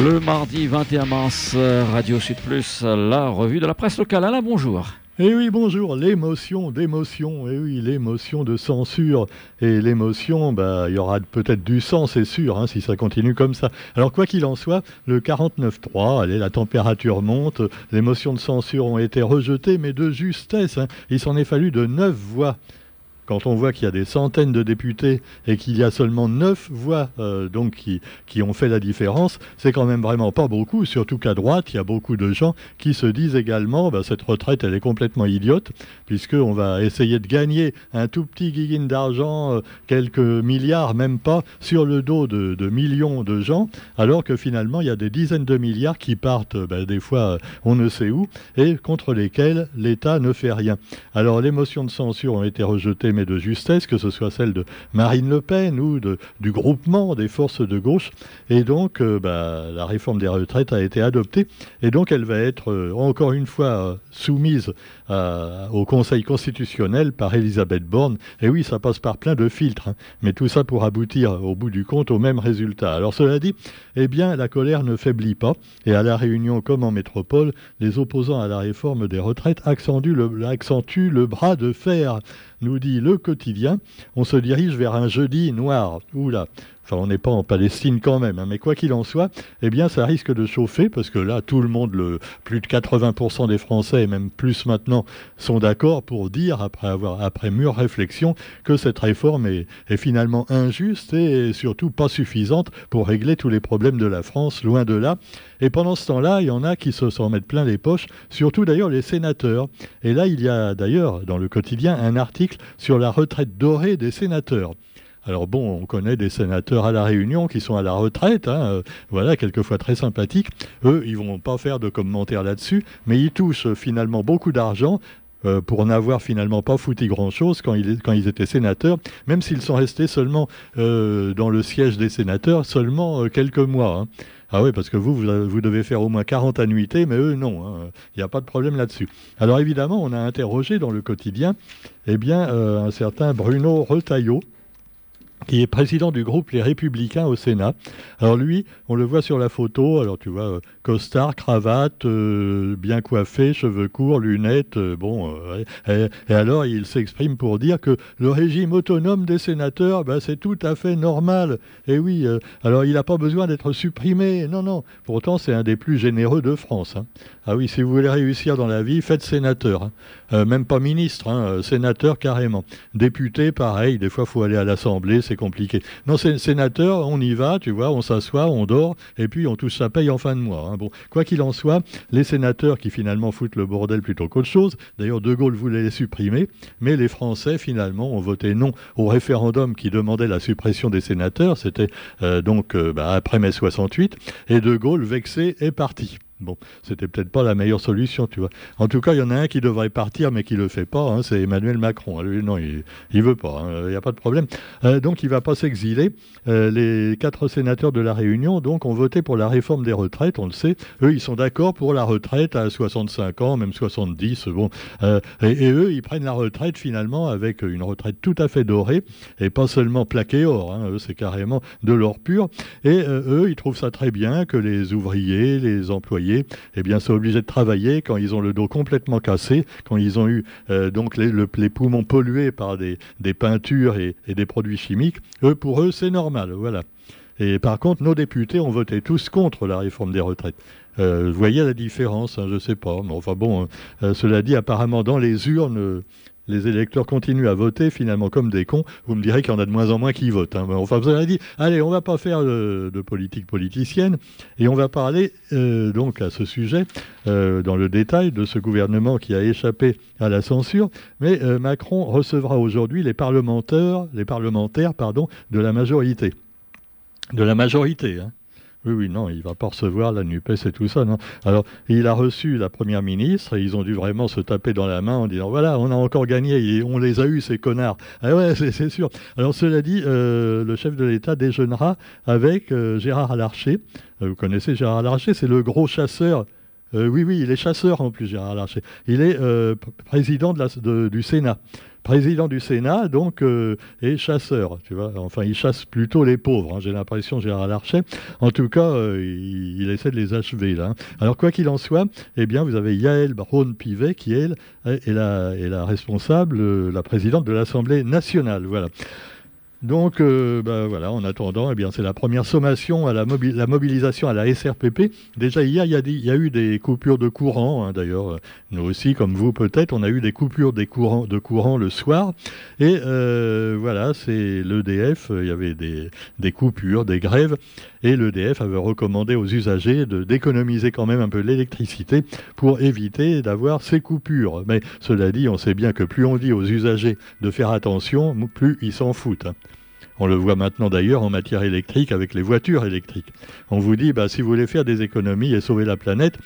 Le mardi 21 mars, Radio Sud Plus, la revue de la presse locale. Alain, bonjour. Eh oui, bonjour, l'émotion d'émotion, eh oui, l'émotion de censure. Et l'émotion, bah, il y aura peut-être du sang, c'est sûr, hein, si ça continue comme ça. Alors, quoi qu'il en soit, le 49.3, allez, la température monte, les motions de censure ont été rejetées, mais de justesse. Hein. il s'en est fallu de neuf voix quand on voit qu'il y a des centaines de députés et qu'il y a seulement neuf voix euh, donc qui, ont fait la différence, c'est quand même vraiment pas beaucoup, surtout qu'à droite, il y a beaucoup de gens qui se disent également bah, cette retraite, elle est complètement idiote, puisqu'on va essayer de gagner un tout petit guiguine d'argent, euh, quelques milliards, même pas, sur le dos de, millions de gens, alors que finalement, il y a des dizaines de milliards qui partent, bah, des fois, on ne sait où, et contre lesquels l'État ne fait rien. Alors, les motions de censure ont été rejetées mais de justesse, que ce soit celle de Marine Le Pen ou de, du groupement des forces de gauche. Et donc, euh, bah, la réforme des retraites a été adoptée. Et donc, elle va être euh, encore une fois euh, soumise au Conseil constitutionnel par Elisabeth Borne. Et oui, ça passe par plein de filtres. Hein. mais tout ça pour aboutir, au bout du compte, au même résultat. Alors, cela dit, eh bien, la colère ne faiblit pas. Et à La Réunion, comme en métropole, les opposants à la réforme des retraites accentuent le, accentuent le bras de fer nous dit le quotidien, on se dirige vers un jeudi noir. Oula, Enfin, on n'est pas en Palestine quand même, hein, mais quoi qu'il en soit, eh bien, ça risque de chauffer parce que là, tout le monde, plus de 80% des Français, et même plus maintenant, sont d'accord pour dire, après avoir, après mûre réflexion, que cette réforme est, est, finalement injuste et surtout pas suffisante pour régler tous les problèmes de la France, loin de là. Et pendant ce temps-là, il y en a qui se s'en mettent plein les poches, surtout d'ailleurs les sénateurs. Et là, il y a d'ailleurs dans le quotidien un article sur la retraite dorée des sénateurs. Alors bon, on connaît des sénateurs à la Réunion qui sont à la retraite, hein, euh, voilà, quelquefois très sympathiques. Eux, ils vont pas faire de commentaires là-dessus, mais ils touchent euh, finalement beaucoup d'argent euh, pour n'avoir finalement pas foutu grand-chose quand, ils, étaient sénateurs, même s'ils sont restés seulement dans le siège des sénateurs seulement quelques mois. Hein. Ah oui, parce que vous, vous, devez faire au moins 40 annuités, mais eux, non. Hein. Il n'y a pas de problème là-dessus. Alors évidemment, on a interrogé dans le quotidien eh bien, un certain Bruno Retailleau, qui est président du groupe Les Républicains au Sénat. Alors lui, on le voit sur la photo, alors tu vois, euh, costard, cravate, euh, bien coiffé, cheveux courts, lunettes, euh, bon, et, alors il s'exprime pour dire que le régime autonome des sénateurs, ben, c'est tout à fait normal. Et oui, alors il n'a pas besoin d'être supprimé, non, non. Pourtant, c'est un des plus généreux de France. Hein. Ah oui, si vous voulez réussir dans la vie, faites sénateur. Hein. même pas ministre, hein, sénateur carrément. Député, pareil, des fois, il faut aller à l'Assemblée, c'est compliqué. Non, sénateur, on y va, tu vois, on s'assoit, on dort, et puis on touche sa paye en fin de mois. Hein. Quoi qu'il en soit, les sénateurs qui finalement foutent le bordel plutôt qu'autre chose, d'ailleurs De Gaulle voulait les supprimer, mais les Français finalement ont voté non au référendum qui demandait la suppression des sénateurs, c'était euh, donc euh, bah, après mai 68, et De Gaulle, vexé, est parti. Bon, c'était peut-être pas la meilleure solution, tu vois. En tout cas, il y en a un qui devrait partir, mais qui le fait pas. Hein, c'est Emmanuel Macron. Lui, non, il, il veut pas. Il hein, n'y a pas de problème. Euh, donc, il va pas s'exiler. Euh, les quatre sénateurs de la Réunion, donc, ont voté pour la réforme des retraites. On le sait. Eux, ils sont d'accord pour la retraite à 65 ans, même 70. Bon, euh, et, eux, ils prennent la retraite finalement avec une retraite tout à fait dorée et pas seulement plaquée or. Hein, c'est carrément de l'or pur. Et eux, ils trouvent ça très bien que les ouvriers, les employés eh bien, sont obligés de travailler quand ils ont le dos complètement cassé, quand ils ont eu euh, donc les, poumons pollués par des, peintures et, des produits chimiques. Eux, pour eux, c'est normal. Voilà. Et par contre, nos députés ont voté tous contre la réforme des retraites. Euh, vous voyez la différence, hein, je ne sais pas. Mais enfin bon, euh, cela dit, apparemment, dans les urnes, les électeurs continuent à voter finalement comme des cons, vous me direz qu'il y en a de moins en moins qui votent. Hein. Enfin, vous avez dit, allez, on va pas faire de, politique politicienne et on va parler euh, donc à ce sujet euh, dans le détail de ce gouvernement qui a échappé à la censure. Mais euh, Macron recevra aujourd'hui les parlementaires, de la majorité. De la majorité. Hein. Oui, oui, non, il ne va pas recevoir la NUPES et tout ça, non. Alors, il a reçu la première ministre et ils ont dû vraiment se taper dans la main en disant voilà, on a encore gagné on les a eus, ces connards. Ah ouais, c'est sûr. Alors, cela dit, euh, le chef de l'État déjeunera avec euh, Gérard Larcher. Euh, vous connaissez Gérard Larcher, c'est le gros chasseur oui, oui, il est chasseur en plus, Gérard Larcher. Il est président du Sénat président du Sénat, donc, euh, et chasseur. Enfin, il chasse plutôt les pauvres, hein, j'ai l'impression, Gérard Larcher. En tout cas, euh, il, essaie de les achever, là. Hein. Alors, quoi qu'il en soit, eh bien, vous avez Yael Braun-Pivet, qui, est la, est la responsable, euh, la présidente de l'Assemblée nationale. Voilà. Donc, euh, bah, voilà, en attendant, eh bien, c'est la première sommation à la, mobilisation à la SRPP. Déjà hier, il y, a, eu des coupures de courant. Hein, d'ailleurs, nous aussi, comme vous peut-être, on a eu des coupures de courant le soir. Et euh, voilà, c'est l'EDF. Il y avait des, coupures, des grèves. Et l'EDF avait recommandé aux usagers d'économiser quand même un peu l'électricité pour éviter d'avoir ces coupures. Mais cela dit, on sait bien que plus on dit aux usagers de faire attention, plus ils s'en foutent. On le voit maintenant d'ailleurs en matière électrique avec les voitures électriques. On vous dit, bah, si vous voulez faire des économies et sauver la planète,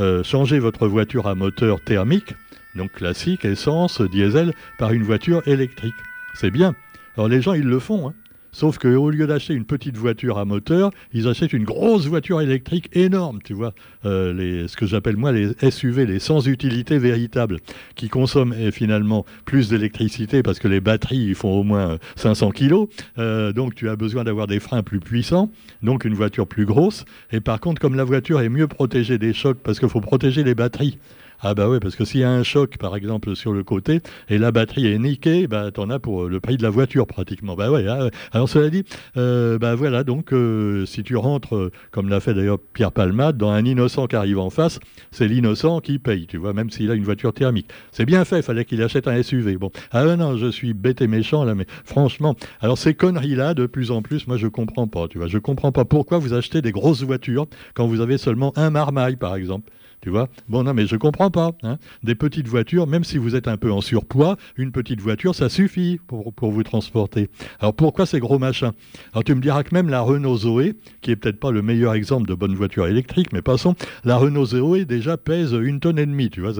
euh, changez votre voiture à moteur thermique, donc classique, essence, diesel, par une voiture électrique. C'est bien. Alors les gens, ils le font. Hein. Sauf qu'au lieu d'acheter une petite voiture à moteur, ils achètent une grosse voiture électrique énorme, tu vois. Euh, ce que j'appelle moi les SUV, les sans utilité véritable, qui consomment eh, finalement plus d'électricité parce que les batteries font au moins 500 kilos. Euh, donc tu as besoin d'avoir des freins plus puissants, donc une voiture plus grosse. Et par contre, comme la voiture est mieux protégée des chocs parce qu'il faut protéger les batteries, ah bah oui, parce que s'il y a un choc, par exemple, sur le côté, et la batterie est niquée, bah t'en as pour le prix de la voiture pratiquement. Bah ouais. Ah Alors cela dit, euh, bah voilà, donc euh, si tu rentres, euh, comme l'a fait d'ailleurs Pierre Palmade, dans un innocent qui arrive en face, c'est l'innocent qui paye, tu vois, même s'il a une voiture thermique. C'est bien fait, il fallait qu'il achète un SUV. Bon, ah non, je suis bête et méchant là, mais franchement, alors ces conneries-là, de plus en plus, moi je comprends pas, tu vois, je comprends pas pourquoi vous achetez des grosses voitures quand vous avez seulement un marmaille, par exemple. Tu vois? Bon, non, mais je comprends pas. Hein. Des petites voitures, même si vous êtes un peu en surpoids, une petite voiture, ça suffit pour, pour vous transporter. Alors pourquoi ces gros machins? Alors tu me diras que même la Renault Zoé, qui est peut-être pas le meilleur exemple de bonne voiture électrique, mais passons, la Renault Zoé déjà pèse une tonne et demie, tu vois.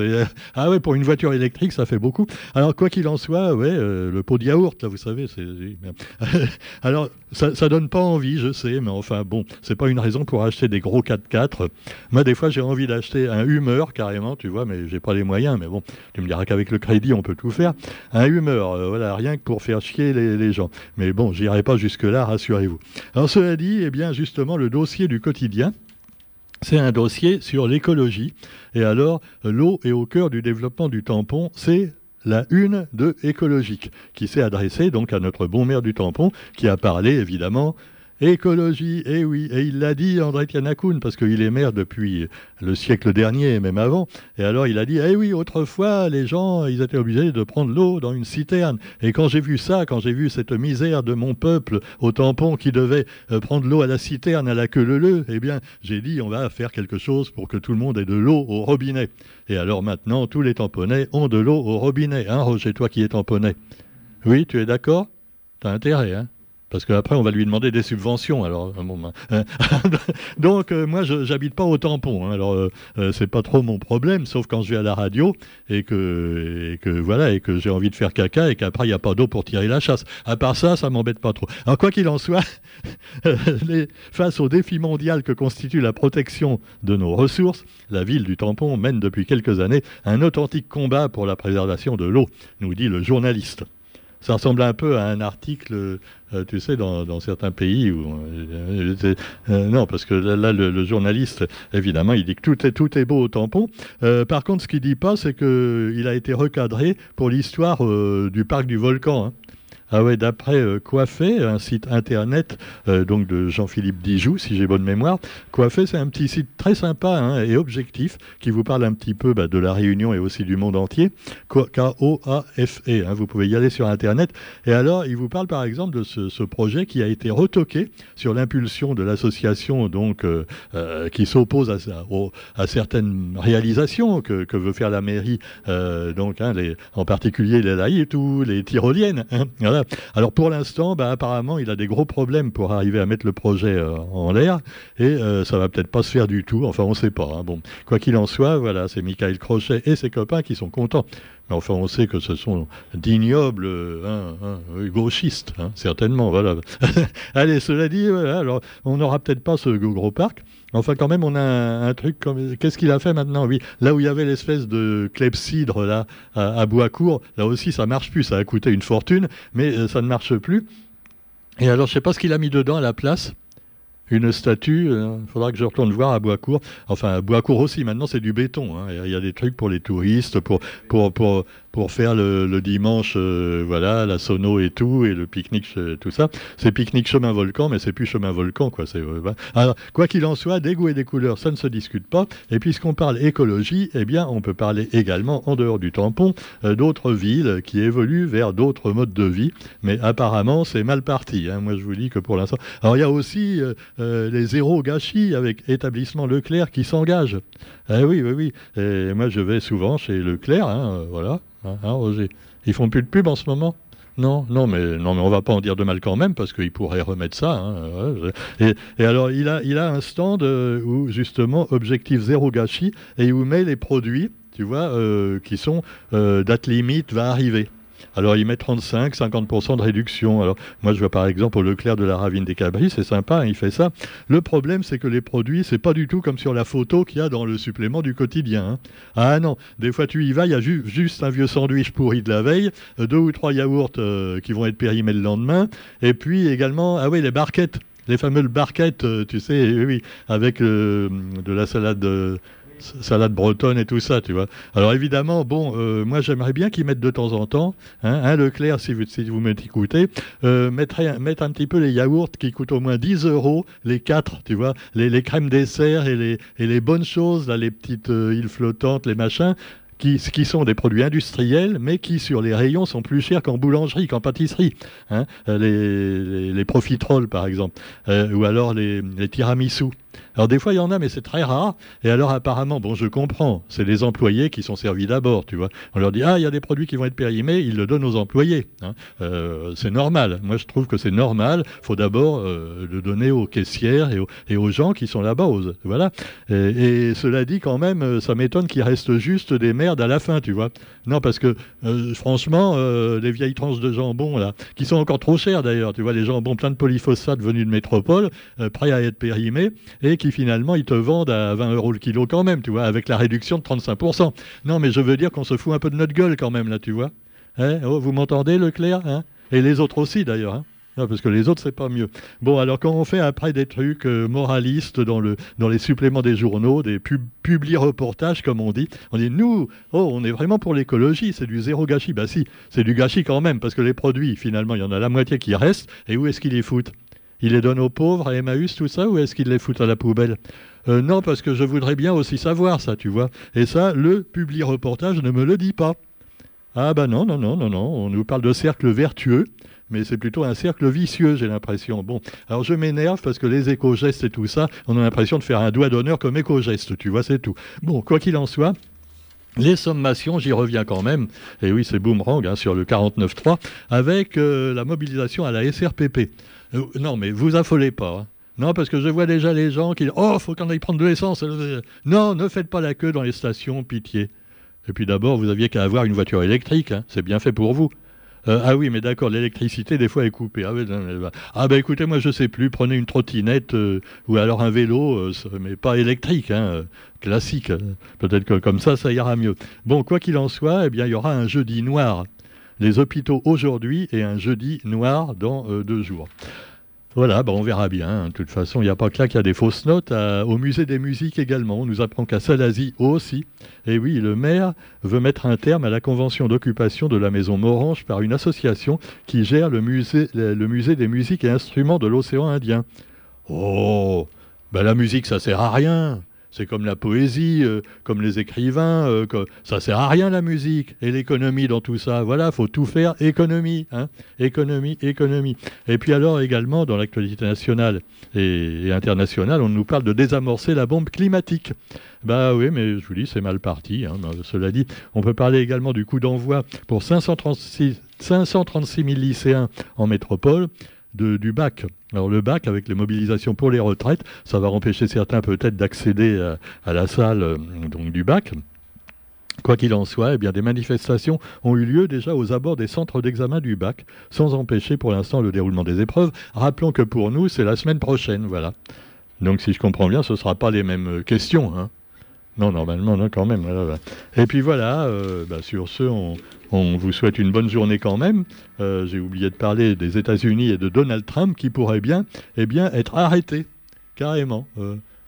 Ah ouais, pour une voiture électrique, ça fait beaucoup. Alors quoi qu'il en soit, ouais, euh, le pot de yaourt, là, vous savez. Alors ça, ça donne pas envie, je sais, mais enfin bon, c'est pas une raison pour acheter des gros 4x4. Moi, des fois, j'ai envie d'acheter un humeur carrément, tu vois, mais j'ai pas les moyens. Mais bon, tu me diras qu'avec le crédit, on peut tout faire. Un humeur, euh, voilà, rien que pour faire chier les, gens. Mais bon, j'irai pas jusque-là, rassurez-vous. Alors, cela dit, eh bien, justement, le dossier du quotidien, c'est un dossier sur l'écologie. Et alors, l'eau est au cœur du développement du tampon. C'est la une de écologique qui s'est adressée donc à notre bon maire du tampon qui a parlé évidemment Écologie, eh oui, et il l'a dit André Tianakoun, parce qu'il est maire depuis le siècle dernier, même avant. Et alors il a dit, eh oui, autrefois, les gens, ils étaient obligés de prendre l'eau dans une citerne. Et quand j'ai vu ça, quand j'ai vu cette misère de mon peuple au tampon qui devait euh, prendre l'eau à la citerne à la queue leu eh bien, j'ai dit, on va faire quelque chose pour que tout le monde ait de l'eau au robinet. Et alors maintenant, tous les tamponnais ont de l'eau au robinet. Hein, Roger, toi qui es tamponnet Oui, tu es d'accord? T'as intérêt, hein? Parce qu'après, on va lui demander des subventions. Alors, euh, hein. donc, euh, moi, je j'habite pas au tampon. Hein. alors, euh, c'est pas trop mon problème, sauf quand je vais à la radio et que, et que voilà, et que j'ai envie de faire caca et qu'après, il n'y a pas d'eau pour tirer la chasse. À part ça, ça m'embête pas trop. Alors, quoi qu'il en soit, face au défi mondial que constitue la protection de nos ressources, la ville du tampon mène depuis quelques années un authentique combat pour la préservation de l'eau, nous dit le journaliste. Ça ressemble un peu à un article, euh, tu sais, dans, certains pays où euh, euh, non, parce que là, le, journaliste, évidemment, il dit que tout est tout est beau au tampon. par contre, ce qu'il dit pas, c'est qu'il a été recadré pour l'histoire du parc du volcan. Hein. Ah ouais, d'après euh, Coiffé, un site internet euh, donc de Jean-Philippe Dijoux, si j'ai bonne mémoire. Coiffé, c'est un petit site très sympa hein, et objectif qui vous parle un petit peu bah, de la Réunion et aussi du monde entier. K-O-A-F-E. Hein, vous pouvez y aller sur internet. Et alors, il vous parle par exemple de ce, projet qui a été retoqué sur l'impulsion de l'association donc euh, qui s'oppose à, à, certaines réalisations que, que, veut faire la mairie, donc hein, en particulier les laïcs ou les tyroliennes. Hein, Alors pour l'instant, bah, apparemment, il a des gros problèmes pour arriver à mettre le projet euh, en l'air et euh, ça va peut-être pas se faire du tout. Enfin, on ne sait pas. Hein. Quoi qu'il en soit, voilà, c'est Michael Crochet et ses copains qui sont contents. Enfin, on sait que ce sont d'ignobles hein, hein, gauchistes, hein, certainement. Voilà. Allez, cela dit, alors on n'aura peut-être pas ce gros parc. Enfin, quand même, on a un, truc comme. Qu'est-ce qu'il a fait maintenant Oui, là où il y avait l'espèce de clepsydre là à, à Boiscourt, là aussi, ça marche plus. Ça a coûté une fortune, mais euh, ça ne marche plus. Et alors, je sais pas ce qu'il a mis dedans à la place une statue. Il euh, faudra que je retourne voir à Boiscourt. Enfin, à Boiscourt aussi, maintenant, c'est du béton. Hein. Il y, a des trucs pour les touristes, pour, pour, pour, pour faire le, dimanche, euh, voilà, la sono et tout, et le pique-nique, euh, tout ça. C'est pique-nique chemin volcan, mais c'est plus chemin volcan, quoi. C'est, Alors, quoi qu'il en soit, des goûts et des couleurs, ça ne se discute pas. Et puisqu'on parle écologie, eh bien, on peut parler également, en dehors du tampon, d'autres villes qui évoluent vers d'autres modes de vie. Mais apparemment, c'est mal parti. Hein. Moi, je vous dis que pour l'instant. Alors, il y a aussi euh, les zéros gâchis avec établissement Leclerc qui s'engage. Eh oui, oui, oui. Et moi, je vais souvent chez Leclerc, hein, euh, voilà, hein, hein. Ils font plus de pub en ce moment? Non, non, mais non, mais on va pas en dire de mal quand même parce qu'il pourrait remettre ça. Hein, et, alors, il a, il a un stand euh, où justement objectif zéro gâchis et où met les produits, tu vois, qui sont date limite va arriver. Alors il met 35, 50% de réduction. Alors moi je vois par exemple au Leclerc de la Ravine des Cabris, c'est sympa, hein, il fait ça. Le problème c'est que les produits, c'est pas du tout comme sur la photo qu'il y a dans le supplément du quotidien. Hein. Ah non, des fois tu y vas, il y a juste un vieux sandwich pourri de la veille, euh, deux ou trois yaourts euh, qui vont être périmés le lendemain, et puis également, ah oui, les barquettes les fameuses barquettes, euh, tu sais, oui, avec de la salade salade bretonne et tout ça, tu vois. Alors évidemment, bon, euh, moi j'aimerais bien qu'ils mettent de temps en temps, hein, un Leclerc, si vous, si vous m'écoutez, euh, mettre, un petit peu les yaourts qui coûtent au moins 10 euros, les quatre, tu vois, les, crèmes dessert et les, et les bonnes choses, là, les petites euh, îles flottantes, les machins, qui, qui, sont des produits industriels, mais qui sur les rayons sont plus chers qu'en boulangerie, qu'en pâtisserie. Hein. les, les, profiteroles, par exemple, ou alors les, les tiramisu. Alors des fois il y en a, mais c'est très rare. Et alors apparemment, bon, je comprends, c'est les employés qui sont servis d'abord, tu vois. On leur dit ah il y a des produits qui vont être périmés, ils le donnent aux employés. Hein. Euh, c'est normal. Moi je trouve que c'est normal. Il faut d'abord euh, le donner aux caissières et aux, gens qui sont là-bas. Voilà. Et, cela dit quand même, euh, ça m'étonne qu'il reste juste des merdes à la fin, tu vois. Non parce que franchement, les vieilles tranches de jambon là, qui sont encore trop chères d'ailleurs, tu vois, les jambons plein de polyphosphate venus de métropole, prêts à être périmés et qui finalement ils te vendent à 20 euros le kilo quand même, tu vois, avec la réduction de 35%. Non, mais je veux dire qu'on se fout un peu de notre gueule quand même là, tu vois. Hein oh, vous m'entendez, Leclerc hein? Et les autres aussi d'ailleurs. Hein parce que les autres, c'est pas mieux. Bon, alors quand on fait après des trucs euh, moralistes dans, le, dans les suppléments des journaux, des pub, publi-reportages, comme on dit, on dit, nous, oh, on est vraiment pour l'écologie, c'est du zéro gâchis. Bah si, c'est du gâchis quand même, parce que les produits, finalement, il y en a la moitié qui restent, et où est-ce qu'ils les foutent? Il les donne aux pauvres, à Emmaüs, tout ça, ou est-ce qu'il les fout à la poubelle? Euh, Non, parce que je voudrais bien aussi savoir ça, tu vois. Et ça, le public reportage ne me le dit pas. Ah bah non, non, non, non, non, on nous parle de cercle vertueux, mais c'est plutôt un cercle vicieux, j'ai l'impression. Bon, alors je m'énerve parce que les éco-gestes et tout ça, on a l'impression de faire un doigt d'honneur comme éco-geste, tu vois, c'est tout. Bon, quoi qu'il en soit, les sommations, j'y reviens quand même, et oui, c'est boomerang hein, sur le 49.3, avec euh, la mobilisation à la SRPP. Euh, non, mais vous affolez pas. Hein. Non, parce que je vois déjà les gens qui disent Oh, faut qu'on aille prendre de l'essence. Non, ne faites pas la queue dans les stations, pitié. Et puis d'abord, vous aviez qu'à avoir une voiture électrique. Hein. C'est bien fait pour vous. Euh, ah oui, mais d'accord, l'électricité, des fois, est coupée. Ah, ben écoutez, moi, je sais plus. Prenez une trottinette euh, ou alors un vélo, mais pas électrique, hein, classique. Peut-être que comme ça, ça ira mieux. Bon, quoi qu'il en soit, eh bien, il y aura un jeudi noir les hôpitaux aujourd'hui et un jeudi noir dans euh, deux jours. Voilà, ben on verra bien. De toute façon, il n'y a pas que là qu'il y a des fausses notes. au musée des musiques également, on nous apprend qu'à Salazie aussi. Et oui, le maire veut mettre un terme à la convention d'occupation de la maison Morange par une association qui gère le musée, le musée des musiques et instruments de l'océan Indien. Oh, ben la musique, ça sert à rien. C'est comme la poésie, euh, comme les écrivains, euh, ça sert à rien la musique et l'économie dans tout ça. Voilà, faut tout faire économie, hein, économie, économie. Et puis alors également dans l'actualité nationale et, internationale, on nous parle de désamorcer la bombe climatique. Bah oui, mais je vous dis, c'est mal parti. Hein. Cela dit, on peut parler également du coup d'envoi pour 536, 536 000 lycéens en métropole du bac. Alors le bac, avec les mobilisations pour les retraites, ça va empêcher certains peut-être d'accéder à, la salle euh, du bac. Quoi qu'il en soit, eh bien, des manifestations ont eu lieu déjà aux abords des centres d'examen du bac, sans empêcher pour l'instant le déroulement des épreuves. Rappelons que pour nous, c'est la semaine prochaine, voilà. Donc si je comprends bien, ce ne sera pas les mêmes euh, questions. Hein. Non, normalement, non, quand même. Et puis voilà, euh, bah, sur ce, on, vous souhaite une bonne journée quand même. Euh, j'ai oublié de parler des États-Unis et de Donald Trump qui pourrait bien, eh bien être arrêté, carrément.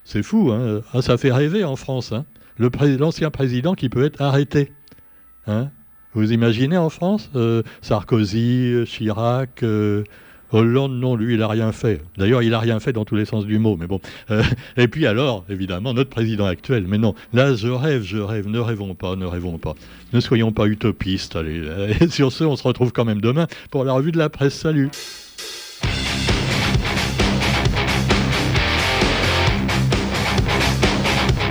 c'est fou, hein. ah, ça fait rêver en France. Hein l'ancien président qui peut être arrêté. Hein Vous imaginez en France euh, Sarkozy, Chirac, euh, Hollande, non, lui, il n'a rien fait. D'ailleurs, il n'a rien fait dans tous les sens du mot, mais bon. Euh, et puis alors, évidemment, notre président actuel. Mais non, là, je rêve, je rêve. Ne rêvons pas, ne rêvons pas. Ne soyons pas utopistes. Allez, sur ce, on se retrouve quand même demain pour la revue de la presse. Salut